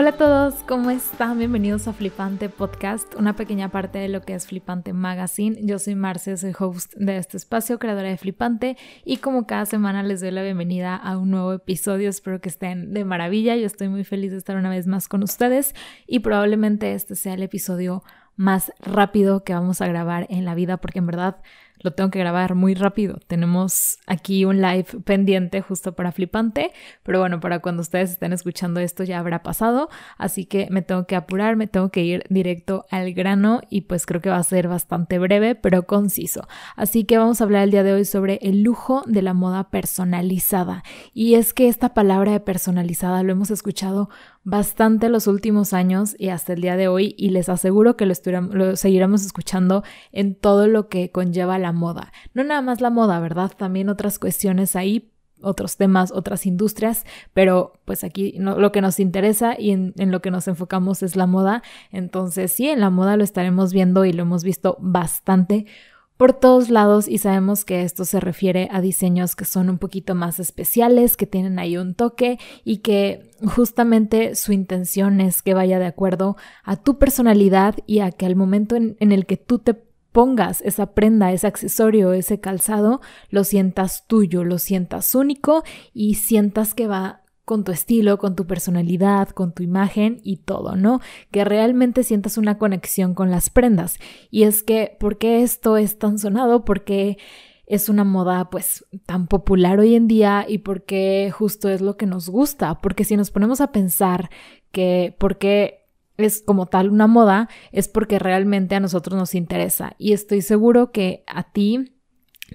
Hola a todos, ¿cómo están? Bienvenidos a Flipante Podcast, una pequeña parte de lo que es Flipante Magazine. Yo soy Marce, soy host de este espacio, creadora de Flipante, y como cada semana les doy la bienvenida a un nuevo episodio. Espero que estén de maravilla. Yo estoy muy feliz de estar una vez más con ustedes y probablemente este sea el episodio más rápido que vamos a grabar en la vida, porque en verdad lo tengo que grabar muy rápido. Tenemos aquí un live pendiente justo para Flipante, pero bueno, para cuando ustedes estén escuchando esto ya habrá pasado, así que me tengo que apurar, me tengo que ir directo al grano y pues creo que va a ser bastante breve, pero conciso. Así que vamos a hablar el día de hoy sobre el lujo de la moda personalizada. Y es que esta palabra de personalizada lo hemos escuchado bastante los últimos años y hasta el día de hoy y les aseguro que lo, seguiremos escuchando en todo lo que conlleva la moda. No nada más la moda, ¿verdad? También otras cuestiones ahí, otros temas, otras industrias, pero pues aquí lo que nos interesa y en, en, lo que nos enfocamos es la moda. Entonces sí, en la moda lo estaremos viendo y lo hemos visto bastante por todos lados y sabemos que esto se refiere a diseños que son un poquito más especiales, que tienen ahí un toque y que justamente su intención es que vaya de acuerdo a tu personalidad y a que al momento en, en el que tú te pongas esa prenda, ese accesorio, ese calzado, lo sientas tuyo, lo sientas único y sientas que va con tu estilo, con tu personalidad, con tu imagen y todo, ¿no? Que realmente sientas una conexión con las prendas. Y es que, ¿por qué esto es tan sonado? Porque es una moda pues tan popular hoy en día y porque justo es lo que nos gusta, porque si nos ponemos a pensar que por qué es como tal una moda, es porque realmente a nosotros nos interesa y estoy seguro que a ti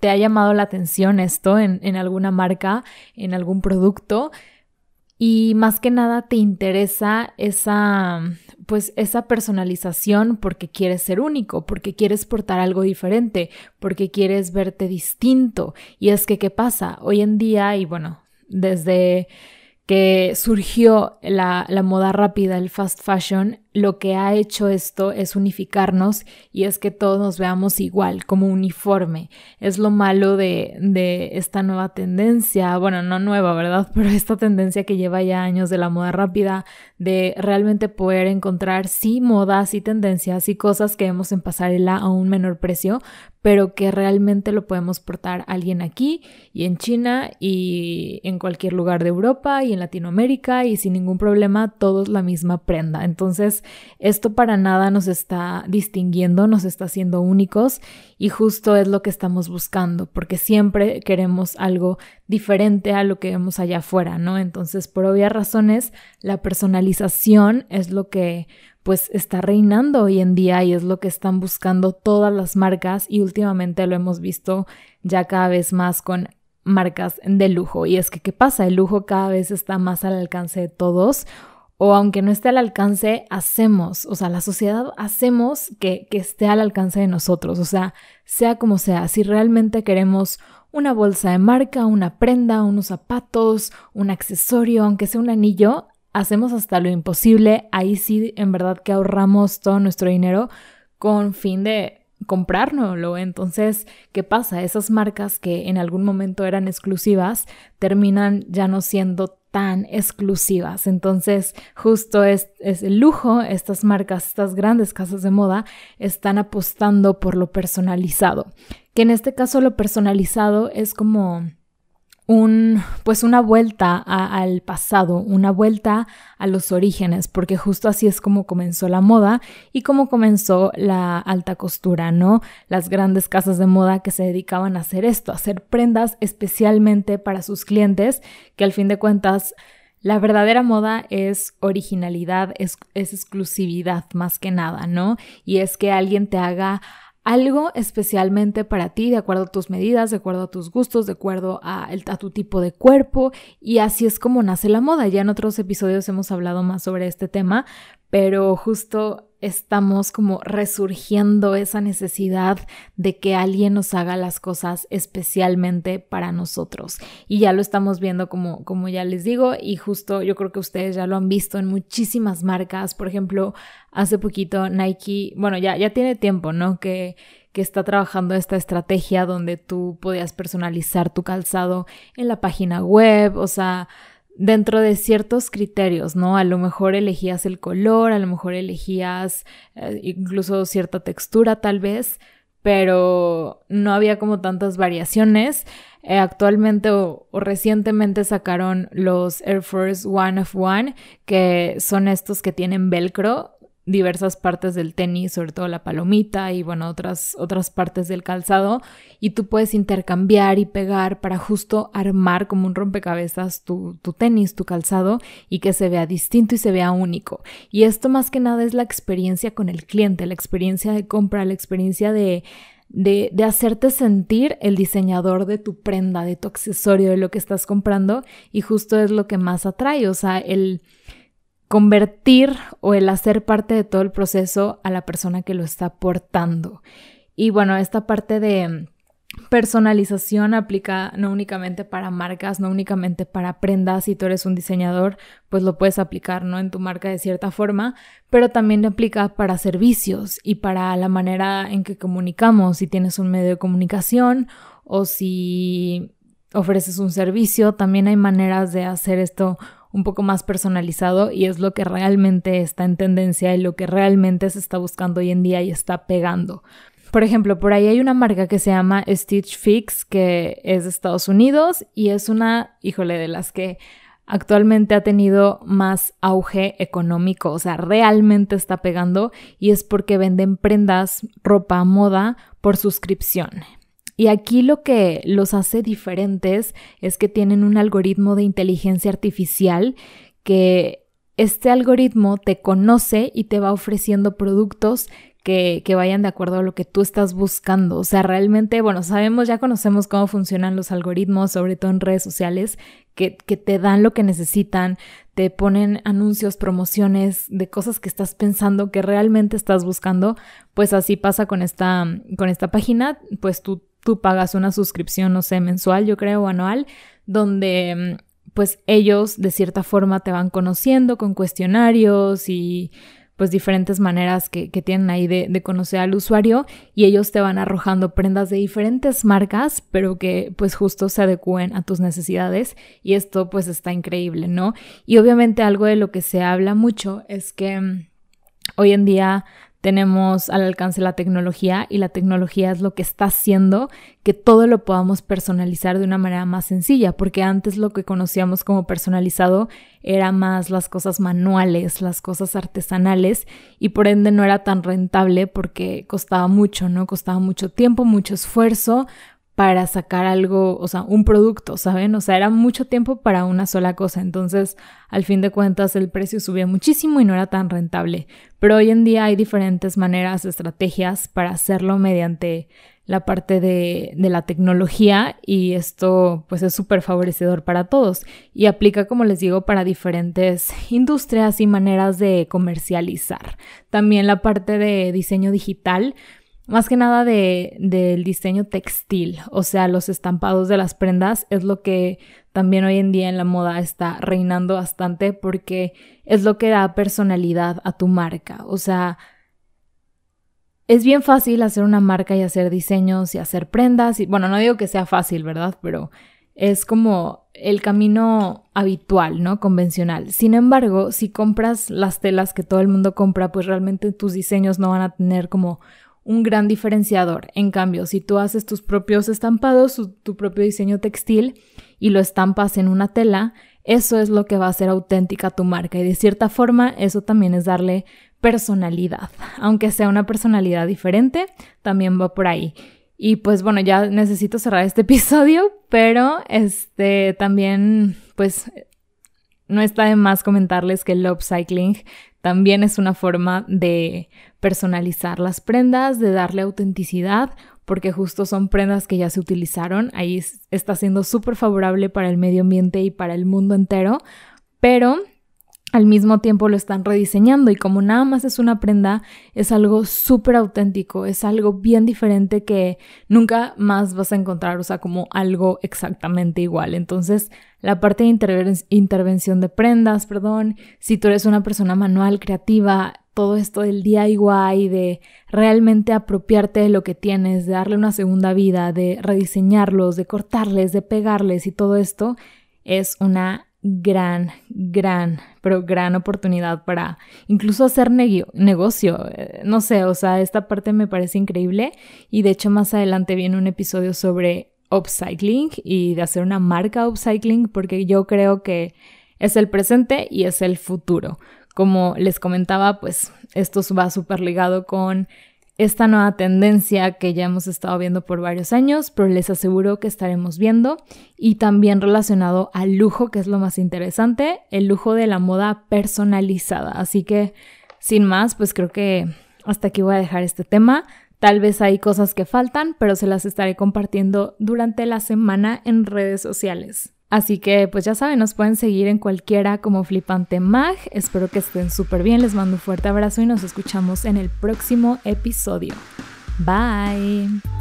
te ha llamado la atención esto en alguna marca, en algún producto y más que nada te interesa esa pues esa personalización porque quieres ser único, porque quieres portar algo diferente, porque quieres verte distinto. Y es que, ¿qué pasa? Hoy en día, y bueno, desde que surgió la, la, moda rápida, el fast fashion, lo que ha hecho esto es unificarnos y es que todos nos veamos igual, como uniforme. Es lo malo de, de esta nueva tendencia, bueno, no nueva, ¿verdad? Pero esta tendencia que lleva ya años de la moda rápida, de realmente poder encontrar sí modas, sí tendencias y cosas que vemos en pasarela a un menor precio, pero que realmente lo podemos portar alguien aquí y en China y en cualquier lugar de Europa y en Latinoamérica y sin ningún problema todos la misma prenda. Entonces, esto para nada nos está distinguiendo, nos está haciendo únicos y justo es lo que estamos buscando, porque siempre queremos algo diferente a lo que vemos allá afuera, ¿no? Entonces, por obvias razones, la personalización es lo que pues está reinando hoy en día y es lo que están buscando todas las marcas y últimamente lo hemos visto ya cada vez más con marcas de lujo. Y es que, ¿qué pasa? El lujo cada vez está más al alcance de todos o aunque no esté al alcance, hacemos, o sea, la sociedad hacemos que, que esté al alcance de nosotros, o sea, sea como sea, si realmente queremos una bolsa de marca, una prenda, unos zapatos, un accesorio, aunque sea un anillo, hacemos hasta lo imposible, ahí sí en verdad que ahorramos todo nuestro dinero con fin de comprárnoslo. Entonces, ¿qué pasa? Esas marcas que en algún momento eran exclusivas terminan ya no siendo tan exclusivas. Entonces, justo es, es, el lujo, estas marcas, estas grandes casas de moda están apostando por lo personalizado, que en este caso lo personalizado es como un, pues una vuelta al pasado, una vuelta a los orígenes, porque justo así es como comenzó la moda y como comenzó la alta costura, ¿no? Las grandes casas de moda que se dedicaban a hacer esto, a hacer prendas especialmente para sus clientes, que al fin de cuentas la verdadera moda es originalidad, es, es, exclusividad más que nada, ¿no? Y es que alguien te haga algo especialmente para ti, de acuerdo a tus medidas, de acuerdo a tus gustos, de acuerdo a, a, tu tipo de cuerpo. Y así es como nace la moda. Ya en otros episodios hemos hablado más sobre este tema, pero justo estamos como resurgiendo esa necesidad de que alguien nos haga las cosas especialmente para nosotros. Y ya lo estamos viendo como, como ya les digo, y justo yo creo que ustedes ya lo han visto en muchísimas marcas. Por ejemplo, hace poquito Nike, bueno, ya, ya tiene tiempo, ¿no? Que, que está trabajando esta estrategia donde tú podías personalizar tu calzado en la página web, o sea, dentro de ciertos criterios, ¿no? A lo mejor elegías el color, a lo mejor elegías eh, incluso cierta textura tal vez, pero no había como tantas variaciones. Eh, actualmente o, recientemente sacaron los Air Force One of One, que son estos que tienen velcro diversas partes del tenis, sobre todo la palomita y bueno, otras, otras partes del calzado y tú puedes intercambiar y pegar para justo armar como un rompecabezas tu, tu tenis, tu calzado y que se vea distinto y se vea único. Y esto más que nada es la experiencia con el cliente, la experiencia de compra, la experiencia de, de, de, hacerte sentir el diseñador de tu prenda, de tu accesorio, de lo que estás comprando y justo es lo que más atrae, o sea, el convertir o el hacer parte de todo el proceso a la persona que lo está aportando. Y bueno, esta parte de personalización aplica no únicamente para marcas, no únicamente para prendas, si tú eres un diseñador, pues lo puedes aplicar, ¿no? En tu marca de cierta forma, pero también aplica para servicios y para la manera en que comunicamos, si tienes un medio de comunicación o si ofreces un servicio, también hay maneras de hacer esto un poco más personalizado y es lo que realmente está en tendencia y lo que realmente se está buscando hoy en día y está pegando. Por ejemplo, por ahí hay una marca que se llama Stitch Fix que es de Estados Unidos y es una, híjole, de las que actualmente ha tenido más auge económico, o sea, realmente está pegando y es porque venden prendas, ropa, moda por suscripción. Y aquí lo que los hace diferentes es que tienen un algoritmo de inteligencia artificial que este algoritmo te conoce y te va ofreciendo productos que, que, vayan de acuerdo a lo que tú estás buscando. O sea, realmente, bueno, sabemos, ya conocemos cómo funcionan los algoritmos, sobre todo en redes sociales, que, que te dan lo que necesitan, te ponen anuncios, promociones de cosas que estás pensando que realmente estás buscando. Pues así pasa con esta, con esta página, pues tú tú pagas una suscripción, no sé, mensual, yo creo, o anual, donde mm, pues ellos de cierta forma te van conociendo con cuestionarios y pues diferentes maneras que, tienen ahí de, de, conocer al usuario y ellos te van arrojando prendas de diferentes marcas, pero que pues justo se adecúen a tus necesidades y esto pues está increíble, ¿no? Y obviamente algo de lo que se habla mucho es que mm, hoy en día tenemos al alcance la tecnología y la tecnología es lo que está haciendo que todo lo podamos personalizar de una manera más sencilla, porque antes lo que conocíamos como personalizado era más las cosas manuales, las cosas artesanales y por ende no era tan rentable porque costaba mucho, ¿no? Costaba mucho tiempo, mucho esfuerzo, para sacar algo, o sea, un producto, ¿saben? O sea, era mucho tiempo para una sola cosa. Entonces, al fin de cuentas, el precio subía muchísimo y no era tan rentable. Pero hoy en día hay diferentes maneras, estrategias para hacerlo mediante la parte de, la tecnología y esto pues es súper favorecedor para todos y aplica como les digo para diferentes industrias y maneras de comercializar. También la parte de diseño digital más que nada de, del diseño textil, o sea, los estampados de las prendas es lo que también hoy en día en la moda está reinando bastante porque es lo que da personalidad a tu marca, o sea, es bien fácil hacer una marca y hacer diseños y hacer prendas y bueno, no digo que sea fácil, ¿verdad? Pero es como el camino habitual, ¿no? Convencional. Sin embargo, si compras las telas que todo el mundo compra, pues realmente tus diseños no van a tener como un gran diferenciador. En cambio, si tú haces tus propios estampados, tu propio diseño textil y lo estampas en una tela, eso es lo que va a hacer auténtica tu marca y de cierta forma eso también es darle personalidad. Aunque sea una personalidad diferente, también va por ahí. Y pues bueno, ya necesito cerrar este episodio, pero este también pues no está de más comentarles que el upcycling también es una forma de personalizar las prendas, de darle autenticidad, porque justo son prendas que ya se utilizaron. Ahí está siendo súper favorable para el medio ambiente y para el mundo entero, pero al mismo tiempo lo están rediseñando y como nada más es una prenda, es algo súper auténtico, es algo bien diferente que nunca más vas a encontrar, o sea, como algo exactamente igual. Entonces, la parte de intervención de prendas, perdón, si tú eres una persona manual, creativa, todo esto del DIY, de realmente apropiarte de lo que tienes, de darle una segunda vida, de rediseñarlos, de cortarles, de pegarles y todo esto, es una gran, gran, pero gran oportunidad para incluso hacer negocio. Eh, no sé, o sea, esta parte me parece increíble y de hecho más adelante viene un episodio sobre upcycling y de hacer una marca upcycling porque yo creo que es el presente y es el futuro. Como les comentaba, pues esto va súper ligado con esta nueva tendencia que ya hemos estado viendo por varios años, pero les aseguro que estaremos viendo y también relacionado al lujo, que es lo más interesante, el lujo de la moda personalizada. Así que, sin más, pues creo que hasta aquí voy a dejar este tema. Tal vez hay cosas que faltan, pero se las estaré compartiendo durante la semana en redes sociales. Así que pues ya saben, nos pueden seguir en cualquiera como Flipante Mag. Espero que estén súper bien, les mando un fuerte abrazo y nos escuchamos en el próximo episodio. Bye.